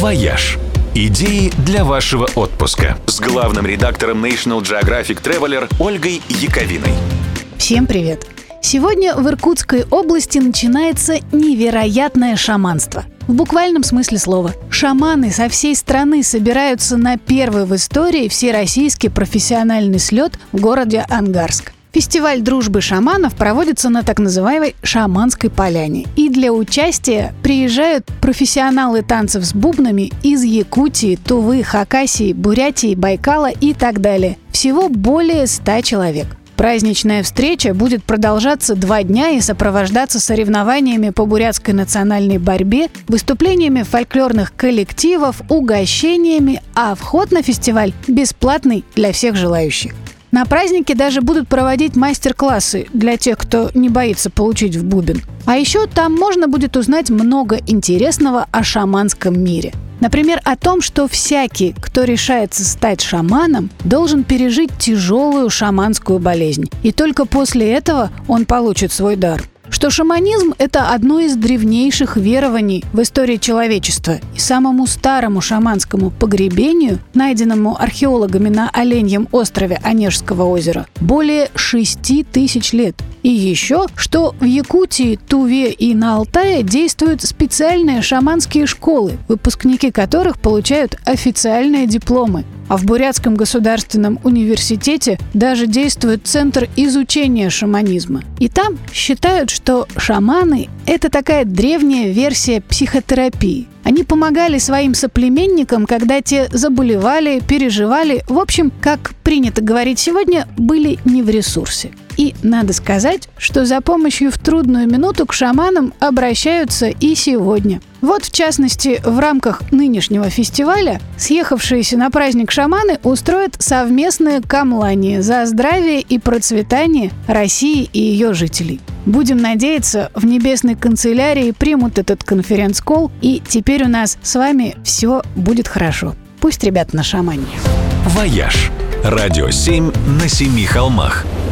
«Вояж». Идеи для вашего отпуска с главным редактором National Geographic Traveler Ольгой Яковиной. Всем привет! Сегодня в Иркутской области начинается невероятное шаманство. В буквальном смысле слова. Шаманы со всей страны собираются на первый в истории всероссийский профессиональный слет в городе Ангарск. Фестиваль дружбы шаманов проводится на так называемой шаманской поляне. И для участия приезжают профессионалы танцев с бубнами из Якутии, Тувы, Хакасии, Бурятии, Байкала и так далее. Всего более 100 человек. Праздничная встреча будет продолжаться два дня и сопровождаться соревнованиями по бурятской национальной борьбе, выступлениями фольклорных коллективов, угощениями, а вход на фестиваль бесплатный для всех желающих. На празднике даже будут проводить мастер-классы для тех, кто не боится получить в бубен. А еще там можно будет узнать много интересного о шаманском мире. Например, о том, что всякий, кто решается стать шаманом, должен пережить тяжелую шаманскую болезнь. И только после этого он получит свой дар что шаманизм – это одно из древнейших верований в истории человечества. И самому старому шаманскому погребению, найденному археологами на Оленьем острове Онежского озера, более 6 тысяч лет. И еще, что в Якутии, Туве и на Алтае действуют специальные шаманские школы, выпускники которых получают официальные дипломы. А в Бурятском государственном университете даже действует Центр изучения шаманизма. И там считают, что шаманы – это такая древняя версия психотерапии. Они помогали своим соплеменникам, когда те заболевали, переживали, в общем, как принято говорить сегодня, были не в ресурсе. И надо сказать, что за помощью в трудную минуту к шаманам обращаются и сегодня. Вот, в частности, в рамках нынешнего фестиваля съехавшиеся на праздник шаманы устроят совместное камлание за здравие и процветание России и ее жителей. Будем надеяться, в небесной канцелярии примут этот конференц-колл, и теперь у нас с вами все будет хорошо. Пусть ребята на шамане. «Вояж» – радио 7 на семи холмах –